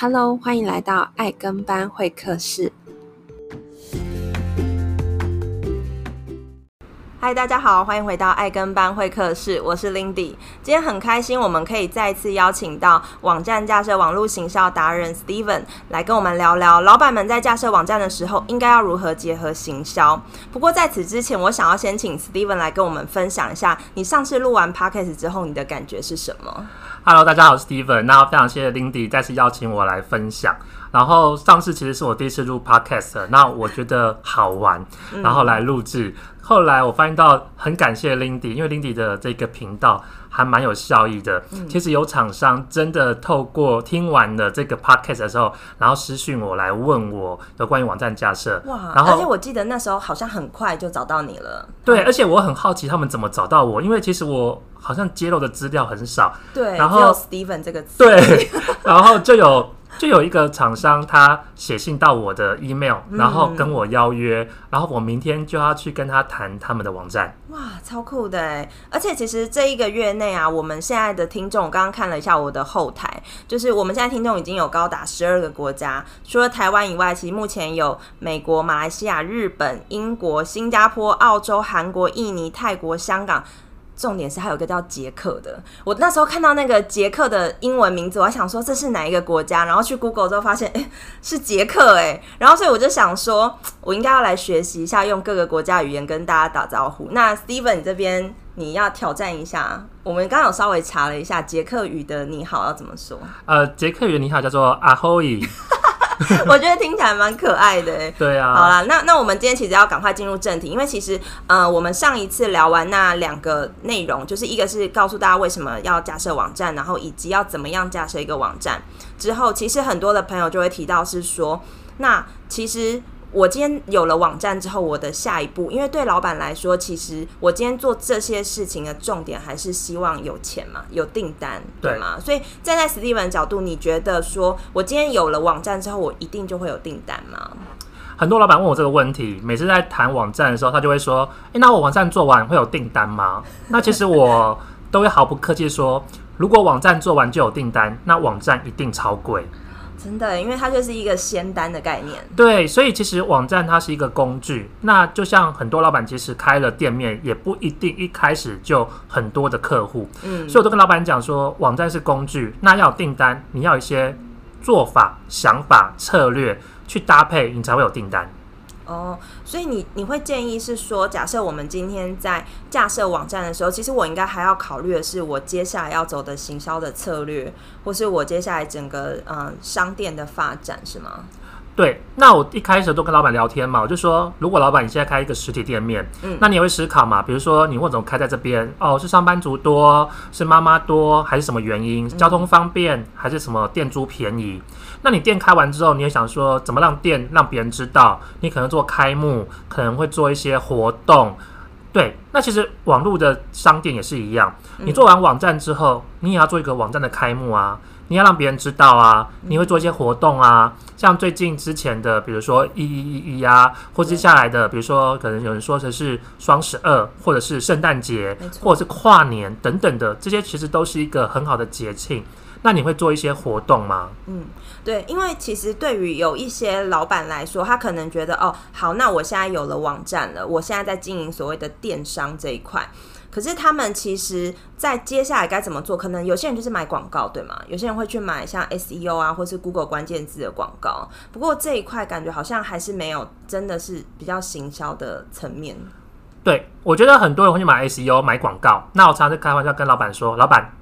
Hello，欢迎来到爱跟班会客室。嗨，大家好，欢迎回到爱跟班会客室，我是 Lindy。今天很开心，我们可以再次邀请到网站架设网络行销达人 Steven 来跟我们聊聊，老板们在架设网站的时候应该要如何结合行销。不过在此之前，我想要先请 Steven 来跟我们分享一下，你上次录完 Podcast 之后，你的感觉是什么？Hello，大家好，我是 Steven。那非常谢谢 Lindy 再次邀请我来分享。然后上次其实是我第一次录 Podcast，那我觉得好玩，然后来录制。嗯后来我发现到很感谢 Lindy，因为 Lindy 的这个频道还蛮有效益的。嗯、其实有厂商真的透过听完了这个 podcast 的时候，然后私讯我来问我有关于网站架设。哇！然后而且我记得那时候好像很快就找到你了。对，而且我很好奇他们怎么找到我，因为其实我好像揭露的资料很少。对，然后 Steven 这个词。对，然后就有。就有一个厂商，他写信到我的 email，然后跟我邀约，嗯、然后我明天就要去跟他谈他们的网站。哇，超酷的哎！而且其实这一个月内啊，我们现在的听众，我刚刚看了一下我的后台，就是我们现在听众已经有高达十二个国家，除了台湾以外，其实目前有美国、马来西亚、日本、英国、新加坡、澳洲、韩国、印尼、泰国、香港。重点是还有一个叫捷克的，我那时候看到那个捷克的英文名字，我还想说这是哪一个国家，然后去 Google 之后发现，哎，是捷克哎，然后所以我就想说，我应该要来学习一下用各个国家语言跟大家打招呼。那 Steven 你这边你要挑战一下，我们刚刚有稍微查了一下捷克语的你好要怎么说？呃，捷克语你好叫做阿霍伊。我觉得听起来蛮可爱的欸。对啊。好啦，那那我们今天其实要赶快进入正题，因为其实呃，我们上一次聊完那两个内容，就是一个是告诉大家为什么要架设网站，然后以及要怎么样架设一个网站之后，其实很多的朋友就会提到是说，那其实。我今天有了网站之后，我的下一步，因为对老板来说，其实我今天做这些事情的重点还是希望有钱嘛，有订单，对吗？所以站在 Steven 的角度，你觉得说我今天有了网站之后，我一定就会有订单吗？很多老板问我这个问题，每次在谈网站的时候，他就会说：“诶，那我网站做完会有订单吗？” 那其实我都会毫不客气说：“如果网站做完就有订单，那网站一定超贵。”真的，因为它就是一个仙丹的概念。对，所以其实网站它是一个工具。那就像很多老板其实开了店面，也不一定一开始就很多的客户。嗯，所以我都跟老板讲说，网站是工具，那要有订单，你要有一些做法、想法、策略去搭配，你才会有订单。哦，所以你你会建议是说，假设我们今天在架设网站的时候，其实我应该还要考虑的是我接下来要走的行销的策略，或是我接下来整个嗯、商店的发展，是吗？对，那我一开始都跟老板聊天嘛，我就说，如果老板你现在开一个实体店面，嗯，那你也会思考嘛，比如说你为什么开在这边？哦，是上班族多，是妈妈多，还是什么原因？交通方便，还是什么店租便宜？那你店开完之后，你也想说，怎么让店让别人知道？你可能做开幕，可能会做一些活动。对，那其实网络的商店也是一样，你做完网站之后，你也要做一个网站的开幕啊。你要让别人知道啊，你会做一些活动啊，像最近之前的，比如说一一一一啊，或接下来的，比如说可能有人说的是双十二，或者是圣诞节，或者是跨年等等的，这些其实都是一个很好的节庆。那你会做一些活动吗？嗯，对，因为其实对于有一些老板来说，他可能觉得哦，好，那我现在有了网站了，我现在在经营所谓的电商这一块。可是他们其实，在接下来该怎么做？可能有些人就是买广告，对吗？有些人会去买像 SEO 啊，或是 Google 关键字的广告。不过这一块感觉好像还是没有，真的是比较行销的层面。对，我觉得很多人会去买 SEO 买广告。那我常常开玩笑跟老板说：“老板，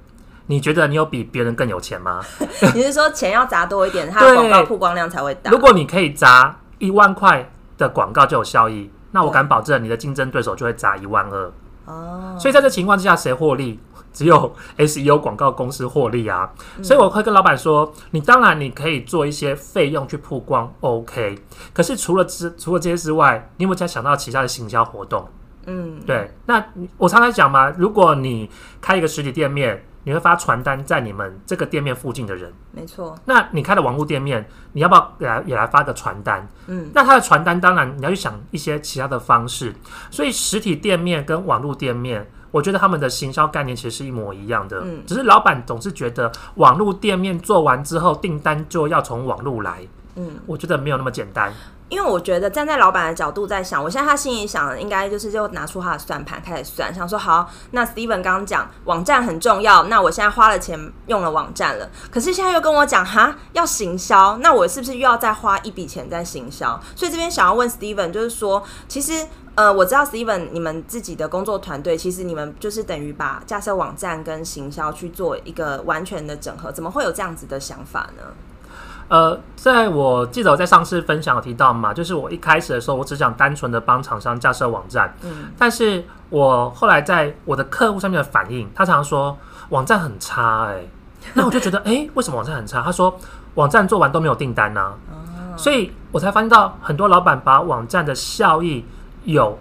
你觉得你有比别人更有钱吗？” 你是说钱要砸多一点，它的广告曝光量才会大？如果你可以砸一万块的广告就有效益，那我敢保证你的竞争对手就会砸一万二。哦，所以在这情况之下，谁获利？只有 SEO 广告公司获利啊！嗯、所以我会跟老板说，你当然你可以做一些费用去曝光，OK。可是除了之除了这些之外，你有没有再想到其他的行销活动？嗯，对。那我常常讲嘛，如果你开一个实体店面。你会发传单在你们这个店面附近的人，没错。那你开了网络店面，你要不要也来也来发个传单？嗯，那他的传单当然你要去想一些其他的方式。所以实体店面跟网络店面，我觉得他们的行销概念其实是一模一样的，嗯，只是老板总是觉得网络店面做完之后，订单就要从网络来，嗯，我觉得没有那么简单。因为我觉得站在老板的角度在想，我现在他心里想的应该就是就拿出他的算盘开始算，想说好，那 Steven 刚刚讲网站很重要，那我现在花了钱用了网站了，可是现在又跟我讲哈要行销，那我是不是又要再花一笔钱在行销？所以这边想要问 Steven，就是说，其实呃我知道 Steven 你们自己的工作团队，其实你们就是等于把架设网站跟行销去做一个完全的整合，怎么会有这样子的想法呢？呃，在我记得我在上次分享有提到嘛，就是我一开始的时候，我只想单纯的帮厂商架设网站，嗯，但是我后来在我的客户上面的反应，他常常说网站很差，欸，哎，那我就觉得，哎，欸，为什么网站很差？他说网站做完都没有订单呢，啊，所以我才发现到很多老板把网站的效益有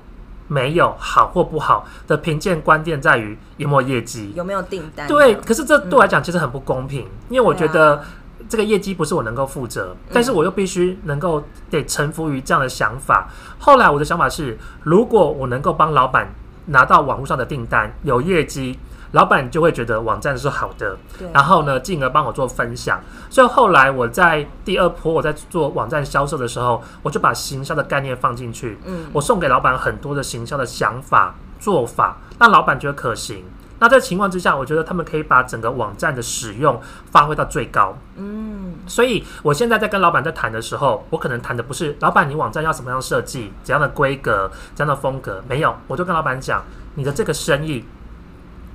没有好或不好的评鉴关键在于有没有业绩，有没有订单？对，可是这对我来讲其实很不公平，因为我觉得。这个业绩不是我能够负责，但是我又必须能够得臣服于这样的想法。后来我的想法是，如果我能够帮老板拿到网络上的订单，有业绩，老板就会觉得网站是好的，然后呢，进而帮我做分享。所以后来我在第二波我在做网站销售的时候，我就把行销的概念放进去，嗯我送给老板很多的行销的想法做法，让老板觉得可行。那在情况之下，我觉得他们可以把整个网站的使用发挥到最高。嗯，所以我现在在跟老板在谈的时候，我可能谈的不是老板你网站要什么样设计、怎样的规格、怎样的风格，没有，我就跟老板讲，你的这个生意，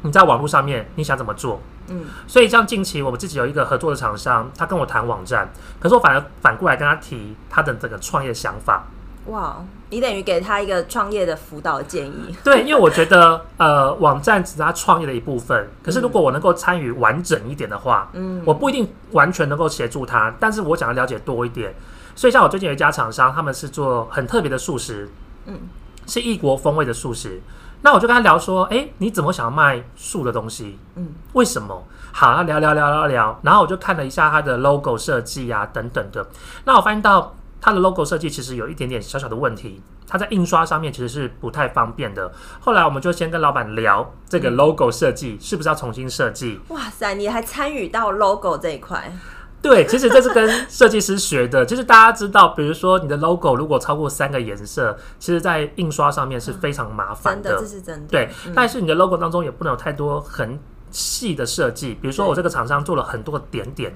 你在网络上面你想怎么做？嗯，所以像近期我们自己有一个合作的厂商，他跟我谈网站，可是我反而反过来跟他提他的这个创业想法。哇，你等于给他一个创业的辅导建议。对，因为我觉得，呃，网站只是他创业的一部分。可是如果我能够参与完整一点的话，嗯，我不一定完全能够协助他，但是我想要了解多一点。所以像我最近有一家厂商，他们是做很特别的素食，嗯，是异国风味的素食。那我就跟他聊说，哎，你怎么想要卖素的东西？嗯，为什么？好，那聊聊聊聊聊，然后我就看了一下他的 logo 设计啊，等等的。那我发现到。它的 logo 设计其实有一点点小小的问题，它在印刷上面其实是不太方便的。后来我们就先跟老板聊这个 logo 设计是不是要重新设计。哇塞，你还参与到 logo 这一块？对，其实这是跟设计师学的。就是大家知道，比如说你的 logo 如果超过三个颜色，其实在印刷上面是非常麻烦的。真的，这是真的。对，但是你的 logo 当中也不能有太多很细的设计，比如说我这个厂商做了很多的点点。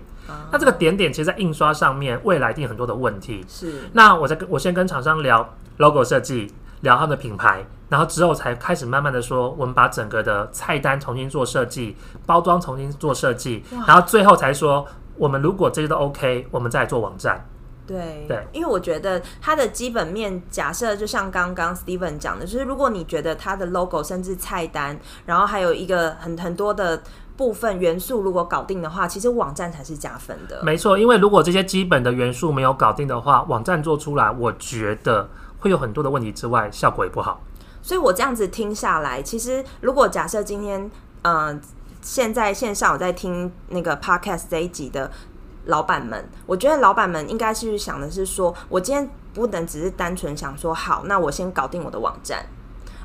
那这个点点其实，在印刷上面未来一定很多的问题。是，那我在跟我先跟厂商聊 logo 设计，聊他们的品牌，然后之后才开始慢慢的说，我们把整个的菜单重新做设计，包装重新做设计，然后最后才说，我们如果这些都 OK，我们再做网站。对对，因为我觉得它的基本面假设，就像刚刚 Steven 讲的，就是如果你觉得它的 logo 甚至菜单，然后还有一个很很多的。部分元素如果搞定的话，其实网站才是加分的。没错，因为如果这些基本的元素没有搞定的话，网站做出来，我觉得会有很多的问题之外，效果也不好。所以我这样子听下来，其实如果假设今天，嗯、呃，现在线上我在听那个 podcast 这一集的老板们，我觉得老板们应该是想的是说，我今天不能只是单纯想说，好，那我先搞定我的网站。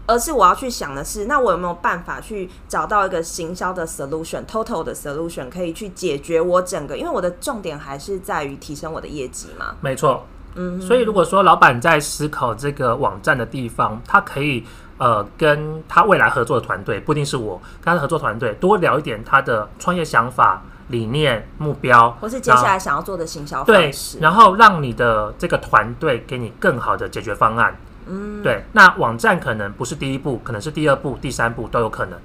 而是我要去想的是，那我有没有办法去找到一个行销的 solution，total 的 solution，可以去解决我整个，因为我的重点还是在于提升我的业绩嘛。没错，嗯，所以如果说老板在思考这个网站的地方，他可以呃跟他未来合作的团队，不一定是我，跟他合作团队多聊一点他的创业想法、理念、目标，或是接下来想要做的行销方式，对，然后让你的这个团队给你更好的解决方案。嗯，对，那网站可能不是第一步，可能是第二步、第三步都有可能。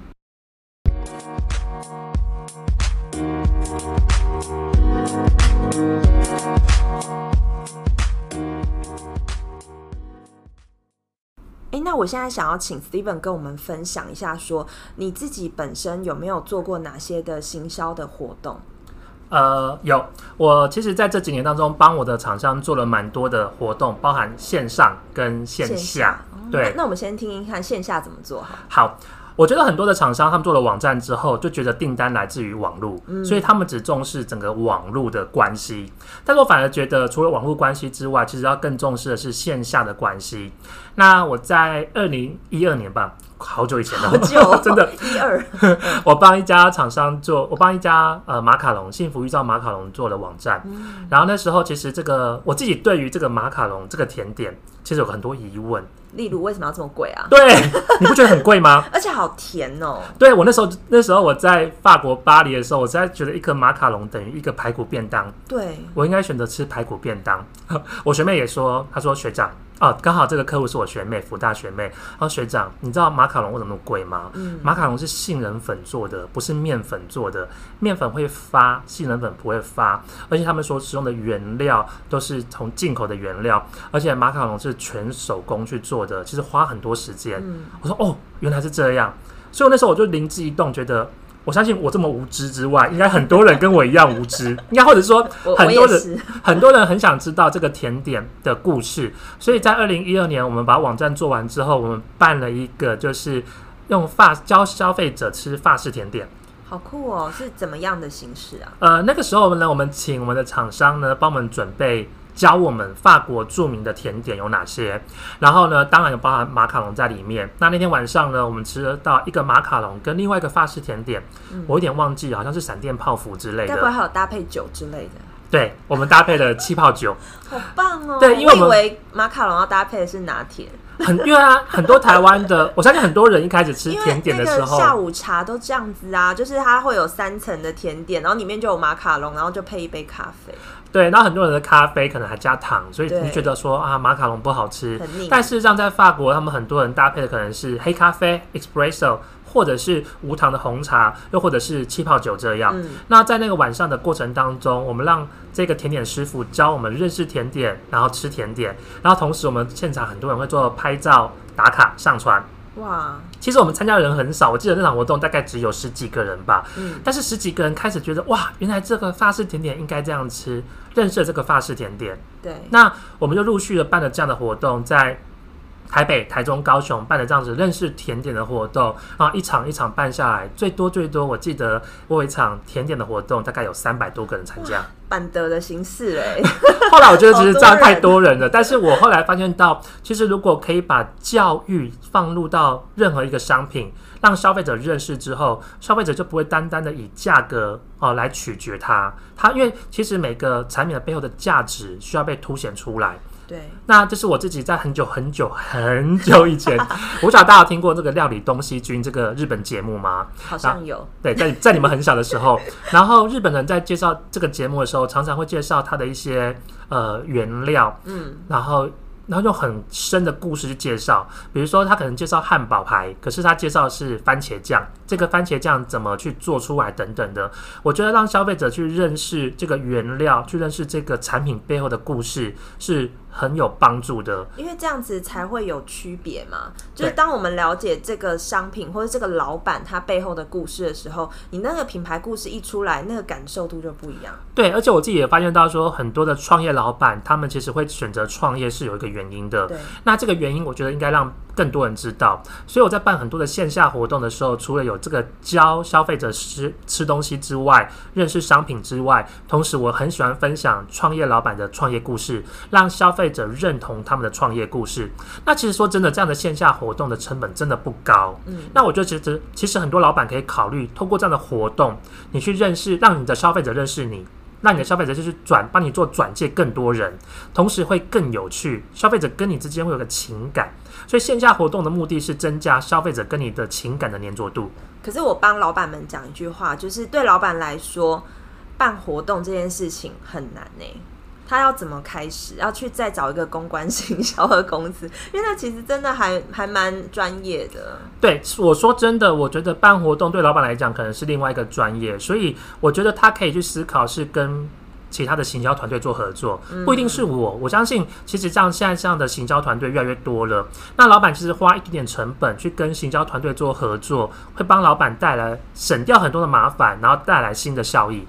哎，那我现在想要请 Steven 跟我们分享一下，说你自己本身有没有做过哪些的行销的活动？呃，有，我其实在这几年当中，帮我的厂商做了蛮多的活动，包含线上跟线下。线下对，那，那我们先听听看线下怎么做哈。好，我觉得很多的厂商他们做了网站之后，就觉得订单来自于网络，嗯，所以他们只重视整个网络的关系。但是我反而觉得，除了网络关系之外，其实要更重视的是线下的关系。那我在二零一二年吧。好久以前了，好久 真的，一二。我帮一家厂商做，我帮一家呃马卡龙幸福预兆马卡龙做了网站，嗯、然后那时候其实这个我自己对于这个马卡龙这个甜点，其实有很多疑问。例如为什么要这么贵啊？对，你不觉得很贵吗？而且好甜哦。对，我那时候那时候我在法国巴黎的时候，我实在觉得一颗马卡龙等于一个排骨便当。对，我应该选择吃排骨便当。我学妹也说，她说学长。哦，刚好这个客户是我学妹，福大学妹。哦，学长，你知道马卡龙为什么那么贵吗？嗯，马卡龙是杏仁粉做的，不是面粉做的。面粉会发，杏仁粉不会发。而且他们所使用的原料都是从进口的原料，而且马卡龙是全手工去做的，其实花很多时间。嗯，我说哦，原来是这样。所以我那时候我就灵机一动，觉得。我相信我这么无知之外，应该很多人跟我一样无知，应该或者说很多人 很多人很想知道这个甜点的故事。所以在二零一二年，我们把网站做完之后，我们办了一个就是用法教消费者吃法式甜点，好酷哦！是怎么样的形式啊？呃，那个时候呢，我们请我们的厂商呢帮我们准备。教我们法国著名的甜点有哪些，然后呢，当然有包含马卡龙在里面。那那天晚上呢，我们吃得到一个马卡龙跟另外一个法式甜点，嗯、我有点忘记，好像是闪电泡芙之类的。该不会还有搭配酒之类的？对，我们搭配了气泡酒，好棒哦！对，因为我，我以为马卡龙要搭配的是拿铁。很因为啊，很多台湾的，我相信很多人一开始吃甜点的时候，下午茶都这样子啊，就是它会有三层的甜点，然后里面就有马卡龙，然后就配一杯咖啡。对，然后很多人的咖啡可能还加糖，所以你觉得说啊，马卡龙不好吃。但事实上，在法国，他们很多人搭配的可能是黑咖啡 （espresso） 或者是无糖的红茶，又或者是气泡酒这样。嗯、那在那个晚上的过程当中，我们让这个甜点师傅教我们认识甜点，然后吃甜点，然后同时我们现场很多人会做拍照打卡上传。哇！其实我们参加的人很少，我记得那场活动大概只有十几个人吧。嗯，但是十几个人开始觉得哇，原来这个法式甜点应该这样吃，认识了这个法式甜点。对，那我们就陆续的办了这样的活动，在。台北、台中、高雄办的这样子认识甜点的活动，然后一场一场办下来，最多最多，我记得我有一场甜点的活动，大概有三百多个人参加。板德的形式哎。后来我觉得其实这样太多人了，但是我后来发现到，其实如果可以把教育放入到任何一个商品，让消费者认识之后，消费者就不会单单的以价格哦来取决它，它因为其实每个产品的背后的价值需要被凸显出来。对，那这是我自己在很久很久很久以前，我不知道大家有听过这个料理东西君这个日本节目吗？好像有。对，在在你们很小的时候，然后日本人在介绍这个节目的时候，常常会介绍他的一些呃原料，嗯，然后。然后用很深的故事去介绍，比如说他可能介绍汉堡排，可是他介绍的是番茄酱，这个番茄酱怎么去做出来等等的。我觉得让消费者去认识这个原料，去认识这个产品背后的故事是很有帮助的。因为这样子才会有区别嘛。就是当我们了解这个商品或者这个老板他背后的故事的时候，你那个品牌故事一出来，那个感受度就不一样。对，而且我自己也发现到说，很多的创业老板他们其实会选择创业是有一个原因的，对，那这个原因我觉得应该让更多人知道。所以我在办很多的线下活动的时候，除了有这个教消费者吃吃东西之外，认识商品之外，同时我很喜欢分享创业老板的创业故事，让消费者认同他们的创业故事。那其实说真的，这样的线下活动的成本真的不高。嗯，那我觉得其实其实很多老板可以考虑通过这样的活动，你去认识，让你的消费者认识你。让你的消费者就是转，帮你做转介更多人，同时会更有趣。消费者跟你之间会有个情感，所以线下活动的目的是增加消费者跟你的情感的粘着度。可是我帮老板们讲一句话，就是对老板来说，办活动这件事情很难呢、欸。他要怎么开始？要去再找一个公关行销的公司，因为那其实真的还还蛮专业的。对，我说真的，我觉得办活动对老板来讲可能是另外一个专业，所以我觉得他可以去思考是跟其他的行销团队做合作，不一定是我。我相信其实这样现在这样的行销团队越来越多了，那老板其实花一点点成本去跟行销团队做合作，会帮老板带来省掉很多的麻烦，然后带来新的效益。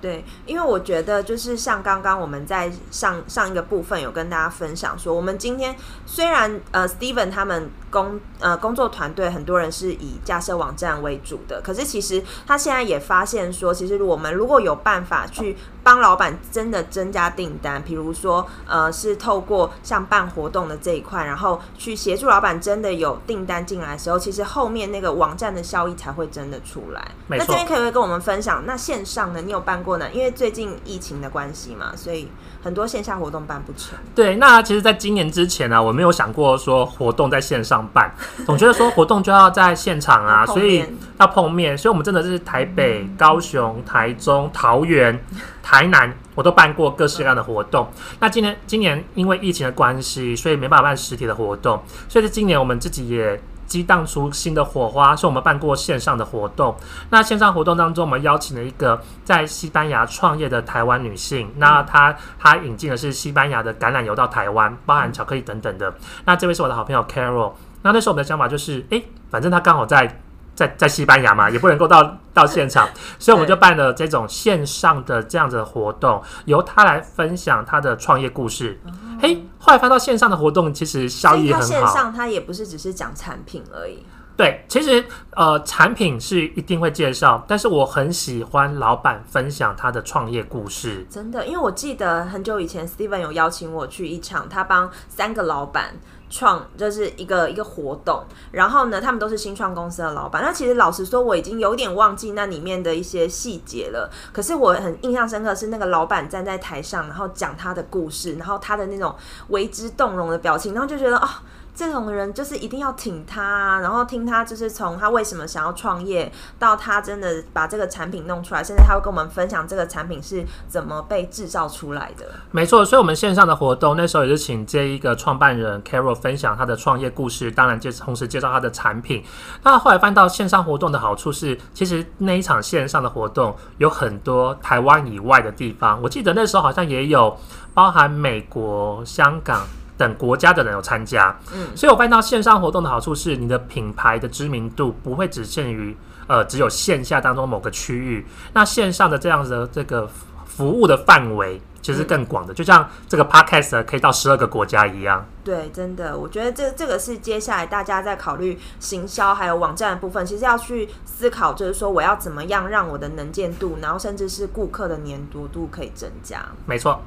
对，因为我觉得就是像刚刚我们在上上一个部分有跟大家分享说，我们今天虽然呃，Steven 他们工呃工作团队很多人是以架设网站为主的，可是其实他现在也发现说，其实我们如果有办法去帮老板真的增加订单，比如说呃是透过像办活动的这一块，然后去协助老板真的有订单进来的时候，其实后面那个网站的效益才会真的出来。那这边可不可以跟我们分享？那线上呢？你有办过呢？因为最近疫情的关系嘛，所以很多线下活动办不成。对，那其实，在今年之前呢、啊，我没有想过说活动在线上办，总觉得说活动就要在现场啊，所以要碰面。所以，我们真的是台北、高雄、台中、桃园、台南，我都办过各式各样的活动。那今年，今年因为疫情的关系，所以没办法办实体的活动。所以，是今年我们自己也。激荡出新的火花，是我们办过线上的活动。那线上活动当中，我们邀请了一个在西班牙创业的台湾女性。那她她引进的是西班牙的橄榄油到台湾，包含巧克力等等的。那这位是我的好朋友 Carol。那那时候我们的想法就是，诶，反正她刚好在。在在西班牙嘛，也不能够到到现场，所以我们就办了这种线上的这样子的活动，由他来分享他的创业故事。嘿、嗯，后来发到线上的活动，其实效益很好。线上他也不是只是讲产品而已。对，其实呃，产品是一定会介绍，但是我很喜欢老板分享他的创业故事。真的，因为我记得很久以前，Steven 有邀请我去一场，他帮三个老板。创就是一个一个活动，然后呢，他们都是新创公司的老板。那其实老实说，我已经有点忘记那里面的一些细节了。可是我很印象深刻的是那个老板站在台上，然后讲他的故事，然后他的那种为之动容的表情，然后就觉得哦。这种人就是一定要挺他，然后听他就是从他为什么想要创业，到他真的把这个产品弄出来，现在他会跟我们分享这个产品是怎么被制造出来的。没错，所以我们线上的活动那时候也是请这一个创办人 Carol 分享他的创业故事，当然介同时介绍他的产品。那后来翻到线上活动的好处是，其实那一场线上的活动有很多台湾以外的地方，我记得那时候好像也有包含美国、香港。等国家的人有参加，嗯，所以我发现到线上活动的好处是，你的品牌的知名度不会只限于呃只有线下当中某个区域，那线上的这样子的这个服务的范围其实更广的，就像这个 Podcast 可以到十二个国家一样。对，真的，我觉得这这个是接下来大家在考虑行销还有网站的部分，其实要去思考，就是说我要怎么样让我的能见度，然后甚至是顾客的粘着度可以增加。没错。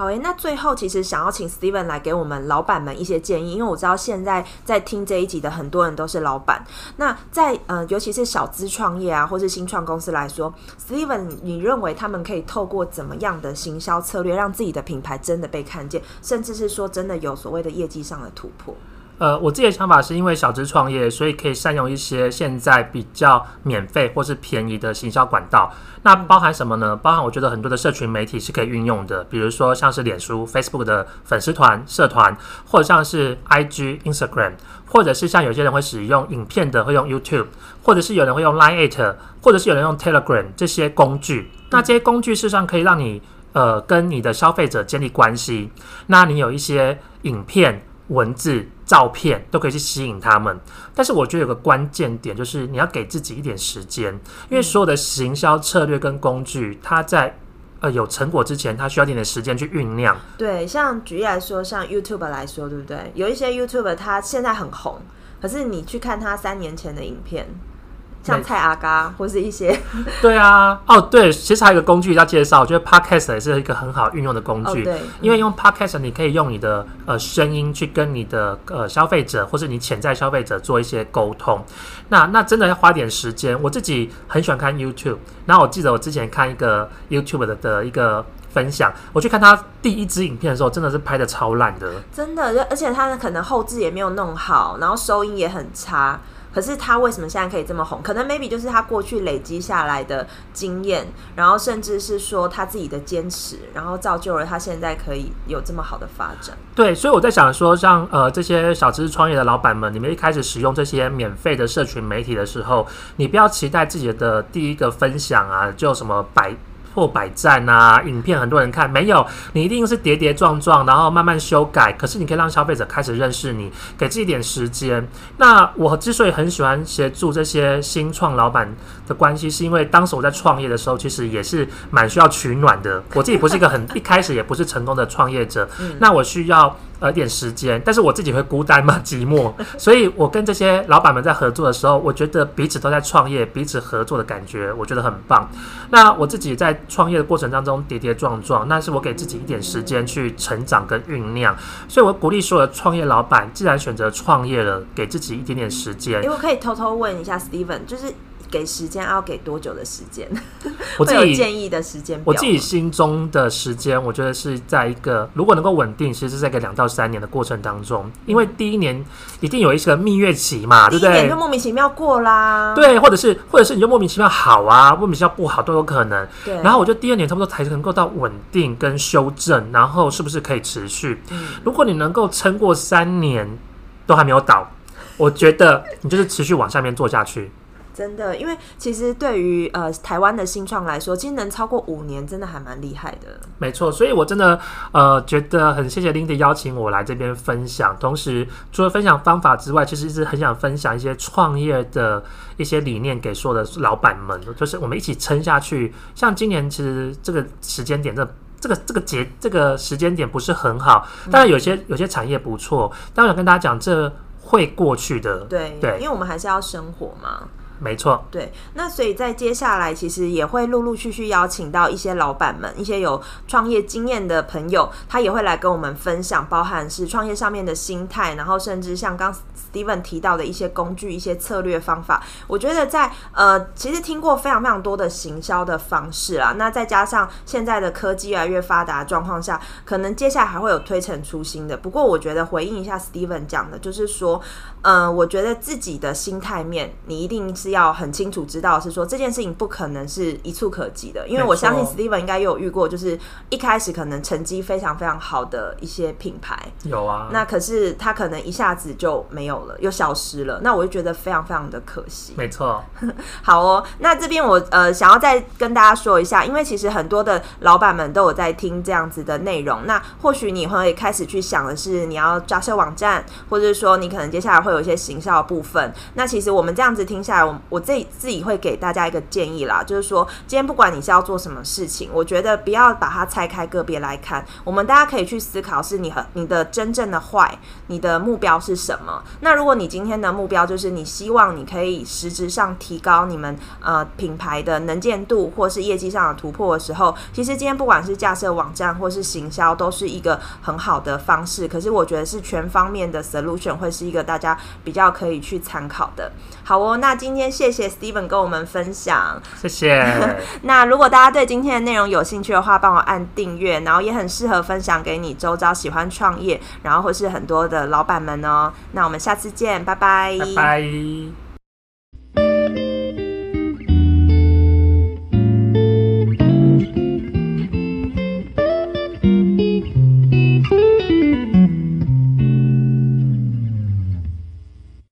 好诶，那最后其实想要请 Steven 来给我们老板们一些建议，因为我知道现在在听这一集的很多人都是老板。那在嗯，尤其是小资创业啊，或是新创公司来说，Steven，你认为他们可以透过怎么样的行销策略，让自己的品牌真的被看见，甚至是说真的有所谓的业绩上的突破？呃，我自己的想法是因为小资创业，所以可以善用一些现在比较免费或是便宜的行销管道。那包含什么呢？包含我觉得很多的社群媒体是可以运用的，比如说像是脸书、Facebook 的粉丝团、社团，或者像是 IG、Instagram，或者是像有些人会使用影片的，会用 YouTube，或者是有人会用 Line，或者是有人用 Telegram 这些工具。那这些工具事实上可以让你呃跟你的消费者建立关系。那你有一些影片。文字、照片都可以去吸引他们，但是我觉得有个关键点就是你要给自己一点时间，因为所有的行销策略跟工具，它在呃有成果之前，它需要一点点时间去酝酿。对，像举例来说，像 YouTube 来说，对不对？有一些 YouTube 它现在很红，可是你去看它三年前的影片。像蔡阿嘎或是一些，对啊，哦对，其实还有一个工具要介绍，我觉得 Podcast 也是一个很好运用的工具。哦、对，因为用 Podcast 你可以用你的呃声音去跟你的呃消费者或是你潜在消费者做一些沟通。那那真的要花点时间。我自己很喜欢看 YouTube，然后我记得我之前看一个 YouTube 的的一个分享，我去看他第一支影片的时候，真的是拍的超烂的，真的，而且他可能后置也没有弄好，然后收音也很差。可是他为什么现在可以这么红？可能 maybe 就是他过去累积下来的经验，然后甚至是说他自己的坚持，然后造就了他现在可以有这么好的发展。对，所以我在想说，像呃这些小资创业的老板们，你们一开始使用这些免费的社群媒体的时候，你不要期待自己的第一个分享啊，就什么百破百赞啊，影片很多人看，没有，你一定是跌跌撞撞，然后慢慢修改。可是你可以让消费者开始认识你，给自己一点时间。那我之所以很喜欢协助这些新创老板的关系，是因为当时我在创业的时候，其实也是蛮需要取暖的。我自己不是一个很 一开始也不是成功的创业者，那我需要。呃，点时间，但是我自己会孤单嘛，寂寞，所以我跟这些老板们在合作的时候，我觉得彼此都在创业，彼此合作的感觉，我觉得很棒。那我自己在创业的过程当中跌跌撞撞，那是我给自己一点时间去成长跟酝酿，所以我鼓励所有的创业老板，既然选择创业了，给自己一点点时间。因为我可以偷偷问一下，Steven，就是。给时间要给多久的时间？我自己有建议的时间，我自己心中的时间，我觉得是在一个如果能够稳定，其实是在一个两到三年的过程当中。因为第一年一定有一些蜜月期嘛，对不对？就莫名其妙过啦，对，或者是或者是你就莫名其妙好啊，莫名其妙不好都有可能。对。然后我觉得第二年差不多才能够到稳定跟修正，然后是不是可以持续？嗯。如果你能够撑过三年都还没有倒，我觉得你就是持续往下面做下去。真的，因为其实对于呃台湾的新创来说，其实能超过五年，真的还蛮厉害的。没错，所以我真的呃觉得很谢谢 Lindy 邀请我来这边分享。同时，除了分享方法之外，其实一直很想分享一些创业的一些理念给所有的老板们，就是我们一起撑下去。像今年其实这个时间点，这这个这个节这个时间点不是很好，当然有些有些产业不错，但我想跟大家讲，这会过去的。对对，因为我们还是要生活嘛。没错，对，那所以在接下来，其实也会陆陆续续邀请到一些老板们，一些有创业经验的朋友，他也会来跟我们分享，包含是创业上面的心态，然后甚至像刚 Steven 提到的一些工具、一些策略方法。我觉得在呃，其实听过非常非常多的行销的方式啊，那再加上现在的科技越来越发达状况下，可能接下来还会有推陈出新的。不过，我觉得回应一下 Steven 讲的，就是说，呃，我觉得自己的心态面，你一定是。要很清楚知道是说这件事情不可能是一蹴可及的，因为我相信 Steven 应该也有遇过，就是一开始可能成绩非常非常好的一些品牌，有啊，那可是他可能一下子就没有了，又消失了，那我就觉得非常非常的可惜。没错，好哦，那这边我呃想要再跟大家说一下，因为其实很多的老板们都有在听这样子的内容，那或许你会开始去想的是你要架设网站，或者是说你可能接下来会有一些行销的部分，那其实我们这样子听下来，我我自己自己会给大家一个建议啦，就是说，今天不管你是要做什么事情，我觉得不要把它拆开个别来看。我们大家可以去思考，是你和你的真正的坏，你的目标是什么？那如果你今天的目标就是你希望你可以实质上提高你们呃品牌的能见度，或是业绩上的突破的时候，其实今天不管是架设网站或是行销，都是一个很好的方式。可是我觉得是全方面的 solution 会是一个大家比较可以去参考的。好哦，那今天天谢谢 Steven 跟我们分享，谢谢。那如果大家对今天的内容有兴趣的话，帮我按订阅，然后也很适合分享给你周遭喜欢创业，然后或是很多的老板们哦。那我们下次见，拜拜，拜拜。